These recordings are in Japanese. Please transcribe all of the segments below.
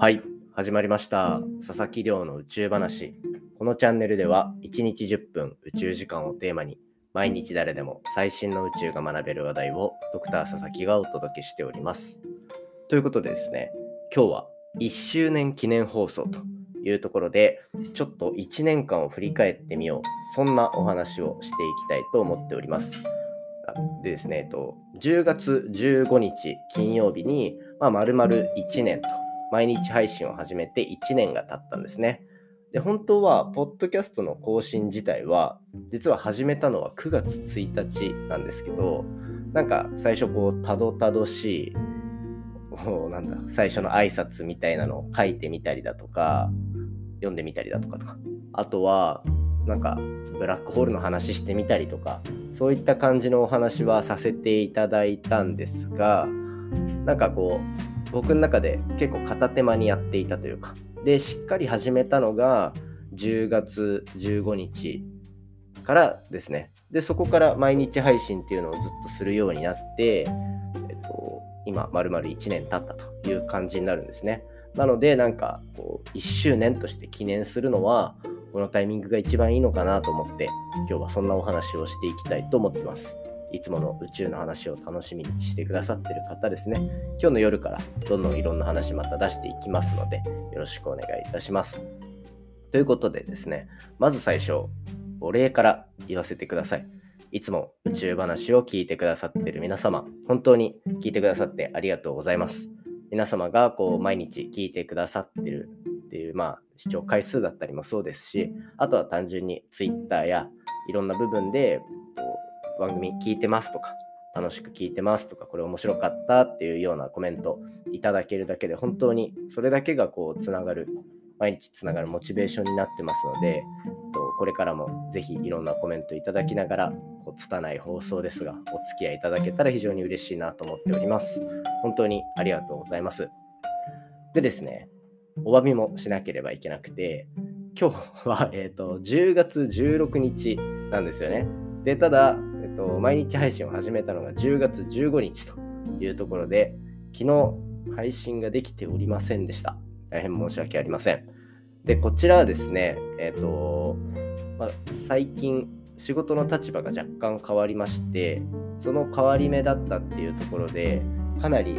はい、始まりました。佐々木亮の宇宙話。このチャンネルでは1日10分宇宙時間をテーマに毎日誰でも最新の宇宙が学べる話題をドクター佐々木がお届けしております。ということでですね、今日は1周年記念放送というところでちょっと1年間を振り返ってみよう。そんなお話をしていきたいと思っております。でですね、えっと、10月15日金曜日に、まあ、丸々1年と毎日配信を始めて1年が経ったんですね。で、本当は、ポッドキャストの更新自体は、実は始めたのは9月1日なんですけど、なんか最初こう、たどたどしい、こうなんだ、最初の挨拶みたいなのを書いてみたりだとか、読んでみたりだとかとか、あとは、なんか、ブラックホールの話してみたりとか、そういった感じのお話はさせていただいたんですが、なんかこう、僕の中で結構片手間にやっていたというか、で、しっかり始めたのが10月15日からですね。で、そこから毎日配信っていうのをずっとするようになって、えっと、今、丸々1年経ったという感じになるんですね。なので、なんか、こう、1周年として記念するのは、このタイミングが一番いいのかなと思って、今日はそんなお話をしていきたいと思ってます。いつもの宇宙の話を楽しみにしてくださってる方ですね。今日の夜からどんどんいろんな話また出していきますので、よろしくお願いいたします。ということでですね、まず最初、お礼から言わせてください。いつも宇宙話を聞いてくださってる皆様、本当に聞いてくださってありがとうございます。皆様がこう毎日聞いてくださってるっていう、まあ、視聴回数だったりもそうですし、あとは単純に Twitter やいろんな部分で番組聞いてますとか、楽しく聞いてますとか、これ面白かったっていうようなコメントいただけるだけで、本当にそれだけがこうつながる、毎日つながるモチベーションになってますので、これからもぜひいろんなコメントいただきながら、こう拙い放送ですが、お付き合いいただけたら非常に嬉しいなと思っております。本当にありがとうございます。でですね、お詫びもしなければいけなくて、今日は、えーと、10月16日なんですよね。で、ただ、と、毎日配信を始めたのが10月15日というところで、昨日配信ができておりませんでした。大変申し訳ありません。で、こちらはですね、えっと、まあ、最近仕事の立場が若干変わりまして、その変わり目だったっていうところで、かなり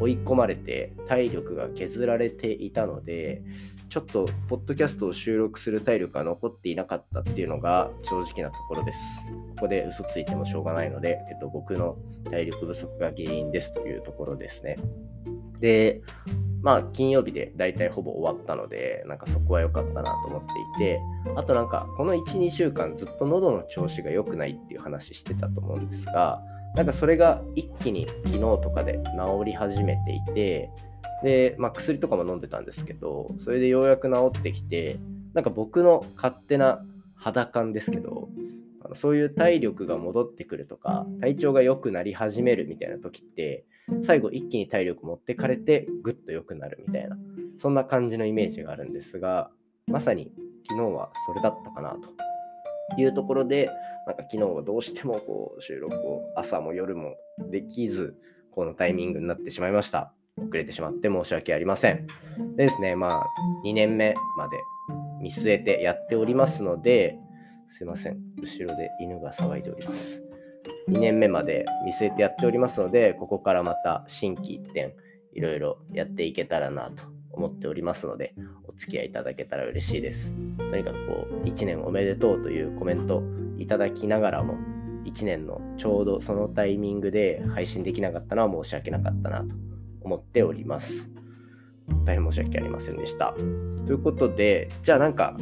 追い込まれて体力が削られていたので、ちょっとポッドキャストを収録する体力が残っていなかったっていうのが正直なところです。ここで嘘ついてもしょうがないので、えっと、僕の体力不足が原因ですというところですね。で、まあ金曜日で大体ほぼ終わったので、なんかそこは良かったなと思っていて、あとなんかこの1、2週間ずっと喉の調子が良くないっていう話してたと思うんですが、なんかそれが一気に昨日とかで治り始めていて、で、まあ、薬とかも飲んでたんですけど、それでようやく治ってきて、なんか僕の勝手な肌感ですけど、そういう体力が戻ってくるとか、体調が良くなり始めるみたいな時って、最後一気に体力持ってかれて、ぐっと良くなるみたいな、そんな感じのイメージがあるんですが、まさに昨日はそれだったかなというところで、なんか昨日はどうしてもこう収録を朝も夜もできず、このタイミングになってしまいました。遅れてしまって申し訳ありません。でですね、まあ、2年目まで見据えてやっておりますので、すいません、後ろで犬が騒いでおります。2年目まで見据えてやっておりますので、ここからまた新規一点、いろいろやっていけたらなと思っておりますので、お付き合いいただけたら嬉しいです。とにかくこう、1年おめでとうというコメントいただきながらも、1年のちょうどそのタイミングで配信できなかったのは申し訳なかったなと思っております。大変申し訳ありませんでした。ということで、じゃあなんか、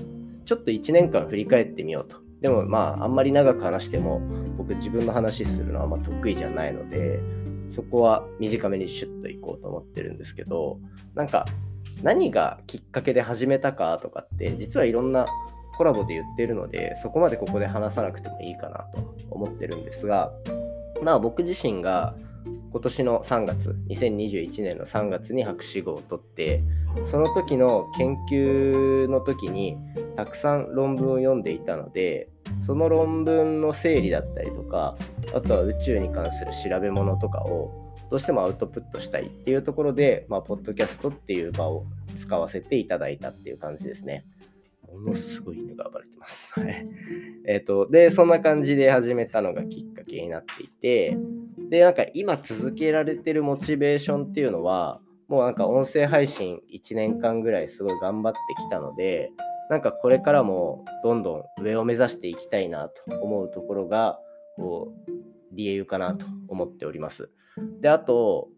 ちょっと1年間振り返ってみようと。でもまあ、あんまり長く話しても、僕自分の話するのはあんま得意じゃないので、そこは短めにシュッといこうと思ってるんですけど、なんか、何がきっかけで始めたかとかって、実はいろんなコラボで言ってるので、そこまでここで話さなくてもいいかなと思ってるんですが、まあ僕自身が今年の3月、2021年の3月に博士号を取って、その時の研究の時にたくさん論文を読んでいたので、その論文の整理だったりとかあとは宇宙に関する調べ物とかをどうしてもアウトプットしたいっていうところで、まあ、ポッドキャストっていう場を使わせていただいたっていう感じですね。ものすごい犬が暴れてます。はい。えっ、ー、と、で、そんな感じで始めたのがきっかけになっていて、で、なんか今続けられてるモチベーションっていうのは、もうなんか音声配信1年間ぐらいすごい頑張ってきたので、なんかこれからもどんどん上を目指していきたいなと思うところが、こう、理由かなと思っております。で、あと、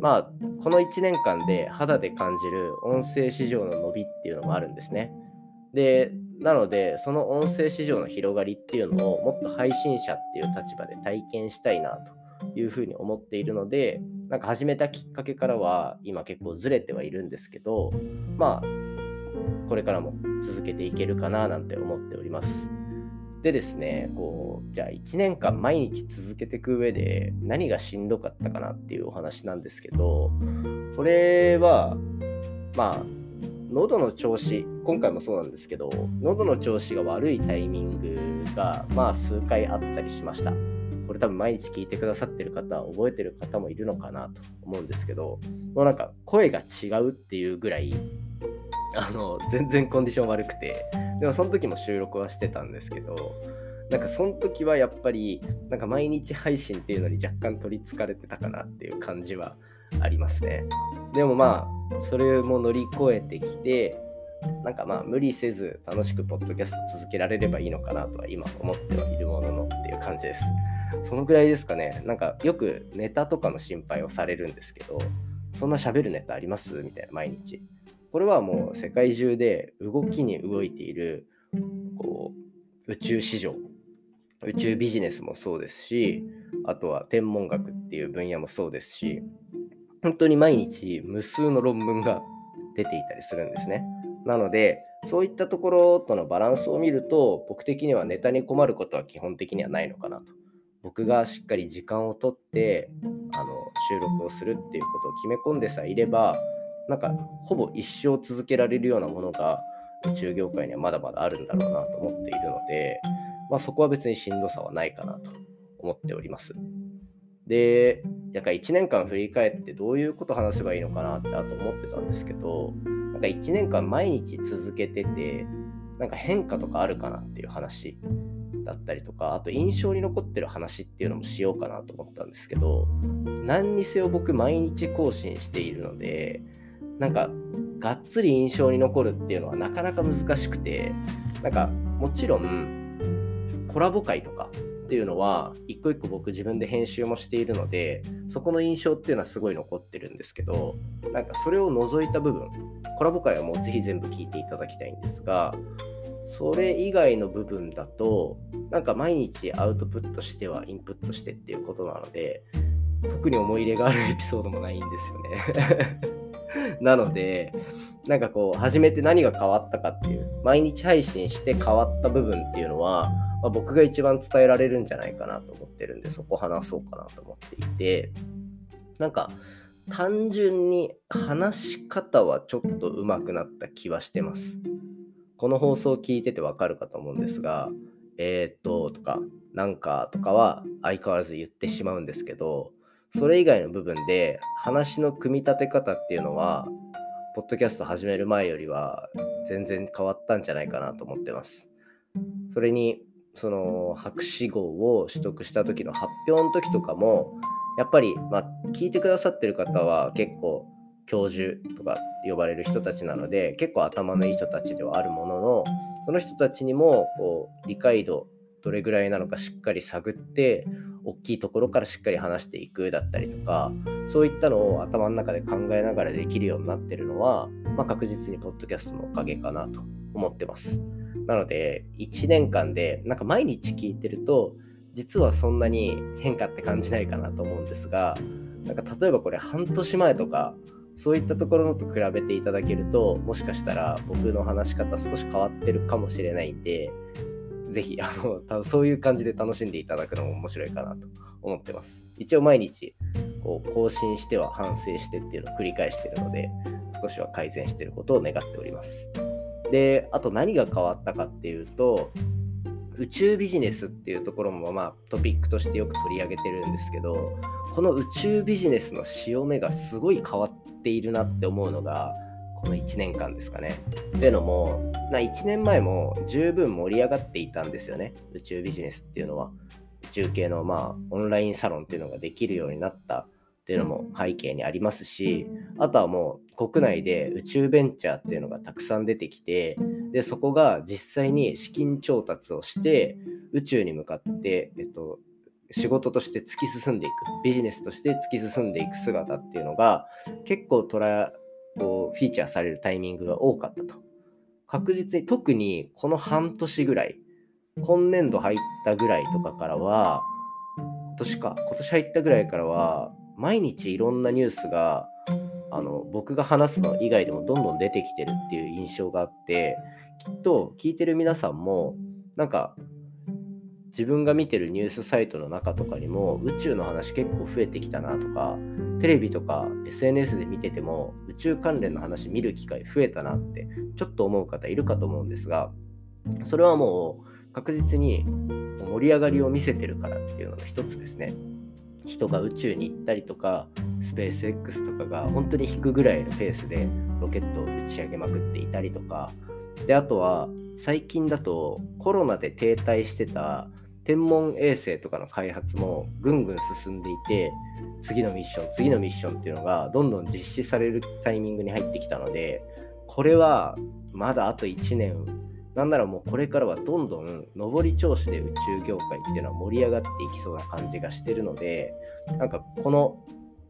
まあ、この1年間で肌で感じる音声市場の伸びっていうのもあるんですね。で、なので、その音声市場の広がりっていうのをもっと配信者っていう立場で体験したいなというふうに思っているので、なんか始めたきっかけからは今結構ずれてはいるんですけど、まあ、これからも続けていけるかななんて思っております。でですね、こう、じゃあ1年間毎日続けていく上で何がしんどかったかなっていうお話なんですけど、これは、まあ、喉の調子、今回もそうなんですけど、喉の調子が悪いタイミングが、まあ、数回あったりしました。これ多分毎日聞いてくださってる方、覚えてる方もいるのかなと思うんですけど、もうなんか声が違うっていうぐらい、あの、全然コンディション悪くて、でもその時も収録はしてたんですけど、なんかその時はやっぱり、なんか毎日配信っていうのに若干取りつかれてたかなっていう感じはありますね。でもまあ、それも乗り越えてきて、なんかまあ無理せず楽しくポッドキャスト続けられればいいのかなとは今思ってはいるもののっていう感じです。そのぐらいですかね。なんかよくネタとかの心配をされるんですけど、そんな喋るネタあります？みたいな毎日。これはもう世界中で動きに動いているこう宇宙市場、宇宙ビジネスもそうですし、あとは天文学っていう分野もそうですし、本当に毎日無数の論文が出ていたりするんですね。なので、そういったところとのバランスを見ると、僕的にはネタに困ることは基本的にはないのかなと。僕がしっかり時間をとってあの収録をするっていうことを決め込んでさえいれば、なんかほぼ一生続けられるようなものが宇宙業界にはまだまだあるんだろうなと思っているので、まあ、そこは別にしんどさはないかなと思っております。で、なんか1年間振り返ってどういうこと話せばいいのかなってあと思ってたんですけど、なんか1年間毎日続けてて、なんか変化とかあるかなっていう話だったりとか、あと印象に残ってる話っていうのもしようかなと思ったんですけど、何にせよ僕毎日更新しているので、なんかがっつり印象に残るっていうのはなかなか難しくて、なんかもちろんコラボ会とかっていうのは一個一個僕自分で編集もしているのでそこの印象っていうのはすごい残ってるんですけどなんかそれを除いた部分コラボ会はもうぜひ全部聞いていただきたいんですがそれ以外の部分だとなんか毎日アウトプットしてはインプットしてっていうことなので特に思い入れがあるエピソードもないんですよね。なのでなんかこう初めて何が変わったかっていう毎日配信して変わった部分っていうのはまあ、僕が一番伝えられるんじゃないかなと思ってるんで、そこ話そうかなと思っていて、なんか、単純に話し方はちょっと上手くなった気はしてます。この放送を聞いててわかるかと思うんですが、えー、っと、とか、なんかとかは相変わらず言ってしまうんですけど、それ以外の部分で話の組み立て方っていうのは、ポッドキャスト始める前よりは全然変わったんじゃないかなと思ってます。それにその博士号を取得した時の発表の時とかもやっぱり、まあ、聞いてくださってる方は結構教授とか呼ばれる人たちなので結構頭のいい人たちではあるもののその人たちにもこう理解度どれぐらいなのかしっかり探って大きいところからしっかり話していくだったりとかそういったのを頭の中で考えながらできるようになってるのは、まあ、確実にポッドキャストのおかげかなと思ってます。なので、1年間で、なんか毎日聞いてると、実はそんなに変化って感じないかなと思うんですが、なんか例えばこれ半年前とか、そういったところのと比べていただけると、もしかしたら僕の話し方少し変わってるかもしれないんで、ぜひ、あの、そういう感じで楽しんでいただくのも面白いかなと思ってます。一応毎日、こう、更新しては反省してっていうのを繰り返してるので、少しは改善してることを願っております。で、あと何が変わったかっていうと、宇宙ビジネスっていうところもまあトピックとしてよく取り上げてるんですけどこの宇宙ビジネスの潮目がすごい変わっているなって思うのがこの1年間ですかね。っていうのもな1年前も十分盛り上がっていたんですよね宇宙ビジネスっていうのは。宇宙系のまあオンラインサロンっていうのができるようになったっていうのも背景にありますしあとはもう国内で宇宙ベンチャーっていうのがたくさん出てきてでそこが実際に資金調達をして宇宙に向かって、えっと、仕事として突き進んでいくビジネスとして突き進んでいく姿っていうのが結構トラこうフィーチャーされるタイミングが多かったと。確実に特にこの半年ぐらい今年度入ったぐらいとかからは今年か今年入ったぐらいからは毎日いろんなニュースがあの僕が話すの以外でもどんどん出てきてるっていう印象があってきっと聞いてる皆さんもなんか自分が見てるニュースサイトの中とかにも宇宙の話結構増えてきたなとかテレビとか SNS で見てても宇宙関連の話見る機会増えたなってちょっと思う方いるかと思うんですがそれはもう確実に盛り上がりを見せてるからっていうのの一つですね。人が宇宙に行ったりとかスペース X とかが本当に引くぐらいのペースでロケットを打ち上げまくっていたりとか。であとは最近だとコロナで停滞してた天文衛星とかの開発もぐんぐん進んでいて次のミッション次のミッションっていうのがどんどん実施されるタイミングに入ってきたのでこれはまだあと1年なんならもうこれからはどんどん上り調子で宇宙業界っていうのは盛り上がっていきそうな感じがしてるのでなんかこの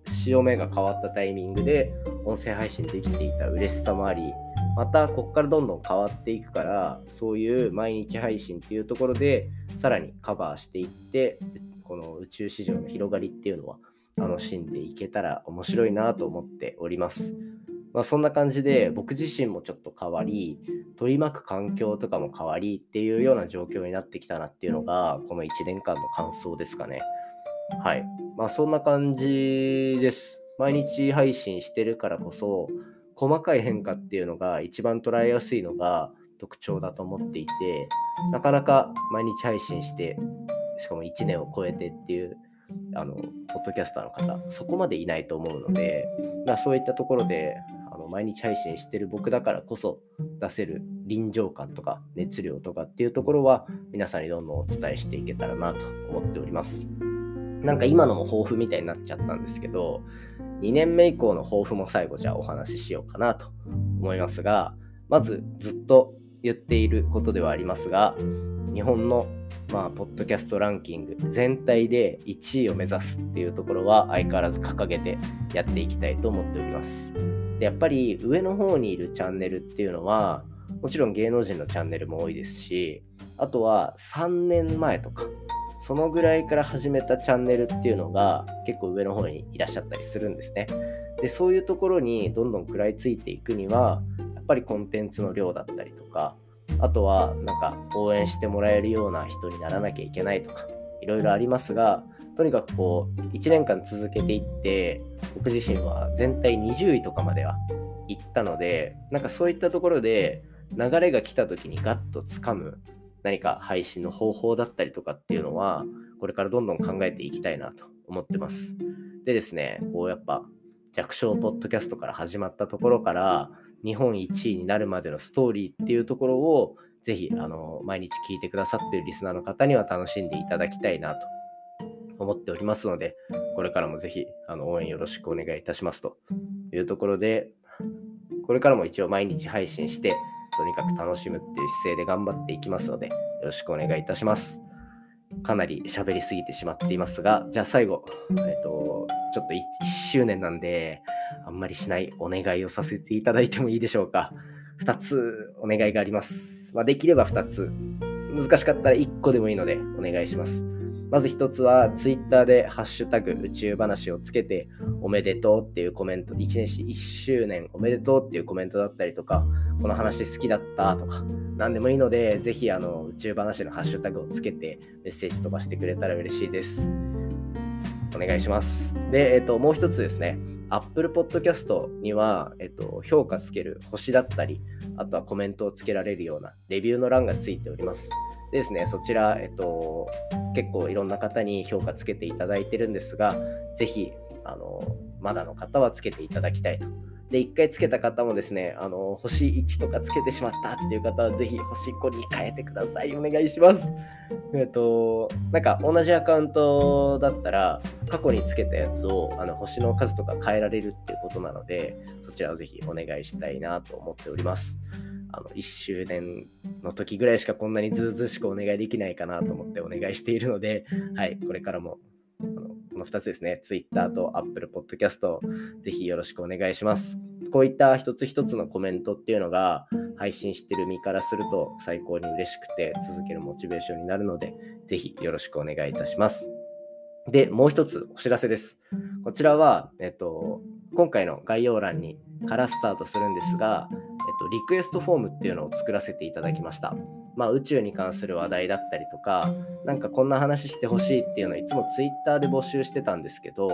潮目が変わったタイミングで音声配信できていた嬉しさもありまたここからどんどん変わっていくからそういう毎日配信っていうところでさらにカバーしていってこの宇宙市場の広がりっていうのは楽しんでいけたら面白いなと思っております。まあ、そんな感じで僕自身もちょっと変わり取り巻く環境とかも変わりっていうような状況になってきたなっていうのがこの1年間の感想ですかね。はい。まあそんな感じです。毎日配信してるからこそ細かい変化っていうのが一番捉えやすいのが特徴だと思っていてなかなか毎日配信してしかも1年を超えてっていうあのポッドキャスターの方そこまでいないと思うので、まあ、そういったところで毎日配信してる僕だからこそ出せる臨場感とか熱量とかっていうところは皆さんにどんどんお伝えしていけたらなと思っております。なんか今のも抱負みたいになっちゃったんですけど2年目以降の抱負も最後じゃあお話ししようかなと思いますがまずずっと言っていることではありますが日本のまあ、ポッドキャストランキング全体で1位を目指すっていうところは相変わらず掲げてやっていきたいと思っております。でやっぱり上の方にいるチャンネルっていうのはもちろん芸能人のチャンネルも多いですしあとは3年前とかそのぐらいから始めたチャンネルっていうのが結構上の方にいらっしゃったりするんですね。でそういうところにどんどん食らいついていくにはやっぱりコンテンツの量だったりとかあとはなんか応援してもらえるような人にならなきゃいけないとかいろいろありますがとにかくこう1年間続けていって僕自身は全体20位とかまでは行ったのでなんかそういったところで流れが来た時にガッとつかむ何か配信の方法だったりとかっていうのはこれからどんどん考えていきたいなと思ってます。でですねこうやっぱ弱小ポッドキャストから始まったところから日本1位になるまでのストーリーっていうところをぜひあの毎日聞いてくださっているリスナーの方には楽しんでいただきたいなと思っておりますのでこれからもぜひあの応援よろしくお願いいたしますというところでこれからも一応毎日配信してとにかく楽しむっていう姿勢で頑張っていきますのでよろしくお願いいたします。かなり喋りすぎてしまっていますが、じゃあ最後、えっと、ちょっと 1, 1周年なんで、あんまりしないお願いをさせていただいてもいいでしょうか。2つお願いがあります。まあ、できれば2つ。難しかったら1個でもいいのでお願いします。まず1つは Twitter でハッシュタグ宇宙話をつけておめでとうっていうコメント、1年1周年おめでとうっていうコメントだったりとか、この話好きだったとか、何でもいいので、ぜひあの宇宙話のハッシュタグをつけてメッセージ飛ばしてくれたら嬉しいです。お願いします。で、えっと、もう一つですね。Apple Podcast には、えっと、評価つける星だったり、あとはコメントをつけられるようなレビューの欄がついております。でですね、そちら、えっと、結構いろんな方に評価つけていただいてるんですが、ぜひ、あの、まだの方はつけていただきたいと。で、1回つけた方もですね、あの、星1とかつけてしまったっていう方は、ぜひ星5に変えてください。お願いします。えっと、なんか同じアカウントだったら、過去につけたやつをあの星の数とか変えられるっていうことなので、そちらをぜひお願いしたいなと思っております。あの1周年の時ぐらいしかこんなにずうずうしくお願いできないかなと思ってお願いしているので、はい、これからもの2つですね、Twitter と Apple Podcast、ぜひよろしくお願いします。こういった一つ一つのコメントっていうのが配信してる身からすると最高に嬉しくて続けるモチベーションになるので、ぜひよろしくお願いいたします。で、もう一つお知らせです。こちらは、えっと、今回の概要欄にからスタートするんですが、えっと、リクエストフォームっていうのを作らせていただきました。まあ、宇宙に関する話題だったりとか、なんかこんな話してほしいっていうのをいつも Twitter で募集してたんですけど、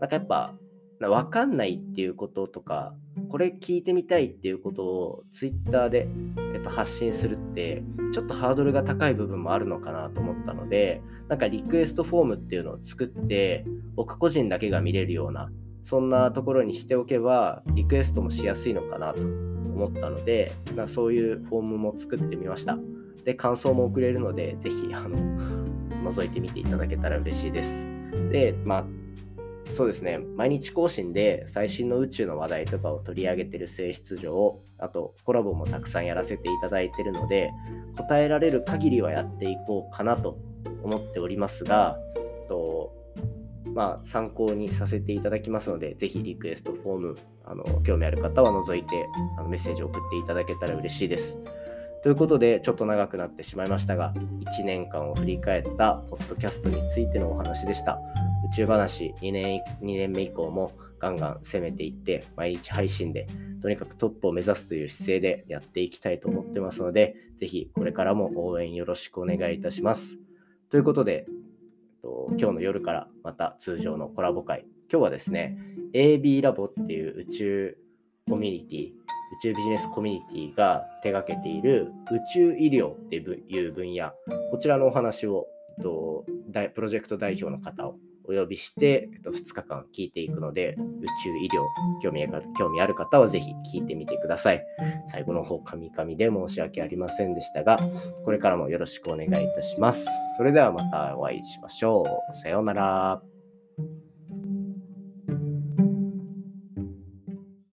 なんかやっぱ、わかんないっていうこととか、これ聞いてみたいっていうことを Twitter で、えっと、発信するって、ちょっとハードルが高い部分もあるのかなと思ったので、なんかリクエストフォームっていうのを作って、僕個人だけが見れるような、そんなところにしておけば、リクエストもしやすいのかなと思ったので、なそういうフォームも作ってみました。で、感想も送れるので、ぜひ、あの、覗いてみていただけたら嬉しいです。で、まあ、そうですね、毎日更新で最新の宇宙の話題とかを取り上げてる性質上、あとコラボもたくさんやらせていただいてるので、答えられる限りはやっていこうかなと思っておりますが、とまあ、参考にさせていただきますので、ぜひリクエストフォーム、あの興味ある方は除いてあのメッセージを送っていただけたら嬉しいです。ということで、ちょっと長くなってしまいましたが、1年間を振り返ったポッドキャストについてのお話でした。宇宙話2年 ,2 年目以降もガンガン攻めていって、毎日配信でとにかくトップを目指すという姿勢でやっていきたいと思ってますので、ぜひこれからも応援よろしくお願いいたします。ということで、今日の夜からまた通常のコラボ会。今日はですね、AB ラボっていう宇宙コミュニティ、宇宙ビジネスコミュニティが手掛けている宇宙医療っていう分野、こちらのお話をプロジェクト代表の方をお呼びして、2日間聞いていくので、宇宙医療興味興味ある方はぜひ聞いてみてください。最後の方、カミカミで申し訳ありませんでしたが、これからもよろしくお願いいたします。それではまたお会いしましょう。さようなら。